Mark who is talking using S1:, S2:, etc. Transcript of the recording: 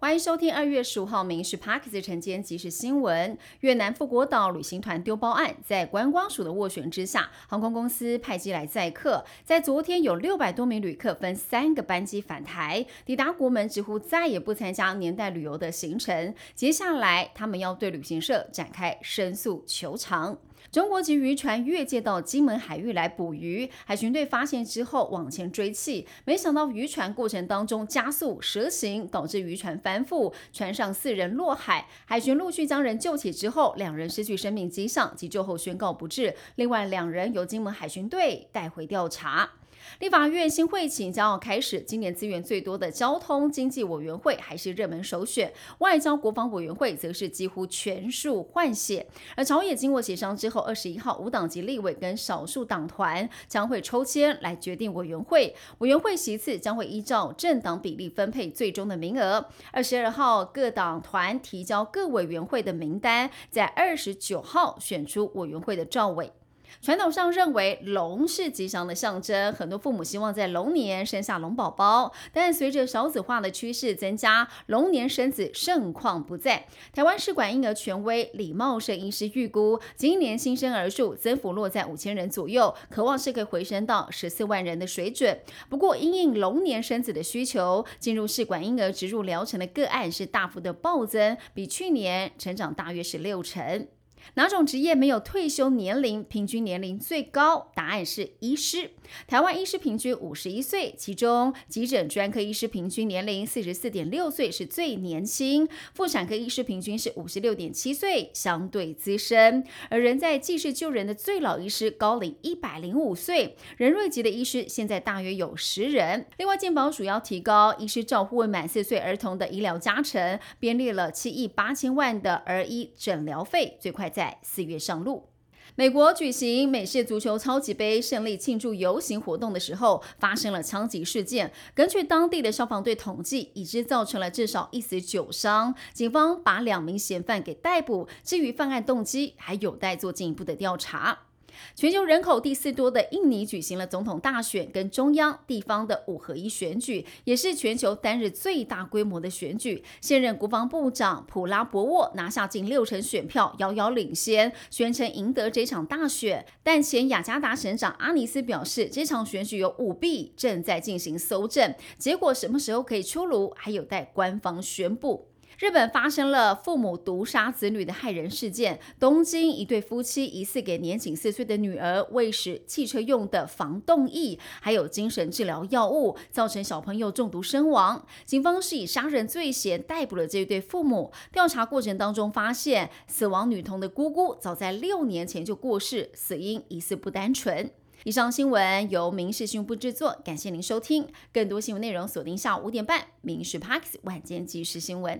S1: 欢迎收听二月十五号《民事 Parkes 晨间即时新闻》。越南富国岛旅行团丢包案，在观光署的斡旋之下，航空公司派机来载客。在昨天，有六百多名旅客分三个班机返台，抵达国门，几乎再也不参加年代旅游的行程。接下来，他们要对旅行社展开申诉求偿。中国籍渔船越界到金门海域来捕鱼，海巡队发现之后往前追击，没想到渔船过程当中加速蛇行，导致渔船翻覆，船上四人落海。海巡陆续将人救起之后，两人失去生命迹象，急救后宣告不治。另外两人由金门海巡队带回调查。立法院新会期将要开始，今年资源最多的交通经济委员会还是热门首选，外交国防委员会则是几乎全数换血。而朝野经过协商之后，二十一号无党籍立委跟少数党团将会抽签来决定委员会，委员会席次将会依照政党比例分配最终的名额。二十二号各党团提交各委员会的名单，在二十九号选出委员会的赵委。传统上认为龙是吉祥的象征，很多父母希望在龙年生下龙宝宝。但随着少子化的趋势增加，龙年生子盛况不再。台湾试管婴儿权威李茂盛医师预估，今年新生儿数增幅落在五千人左右，渴望是可以回升到十四万人的水准。不过，因应龙年生子的需求，进入试管婴儿植入疗程的个案是大幅的暴增，比去年成长大约是六成。哪种职业没有退休年龄平均年龄最高？答案是医师。台湾医师平均五十一岁，其中急诊专科医师平均年龄四十四点六岁是最年轻，妇产科医师平均是五十六点七岁，相对资深。而人在济世救人的最老医师高龄一百零五岁，仁瑞级的医师现在大约有十人。另外，健保署要提高医师照护未满四岁儿童的医疗加成，编列了七亿八千万的儿医诊疗费，最快。在四月上路，美国举行美式足球超级杯胜利庆祝游行活动的时候，发生了枪击事件。根据当地的消防队统计，已知造成了至少一死九伤。警方把两名嫌犯给逮捕，至于犯案动机，还有待做进一步的调查。全球人口第四多的印尼举行了总统大选跟中央、地方的五合一选举，也是全球单日最大规模的选举。现任国防部长普拉博沃拿下近六成选票，遥遥领先，宣称赢得这场大选。但前雅加达省长阿尼斯表示，这场选举有舞弊，正在进行搜证，结果什么时候可以出炉，还有待官方宣布。日本发生了父母毒杀子女的害人事件。东京一对夫妻疑似给年仅四岁的女儿喂食汽车用的防冻液，还有精神治疗药物，造成小朋友中毒身亡。警方是以杀人罪嫌逮捕了这一对父母。调查过程当中发现，死亡女童的姑姑早在六年前就过世，死因疑似不单纯。以上新闻由民事新闻部制作，感谢您收听。更多新闻内容锁定下午五点半《民事 Parks 晚间即时新闻》。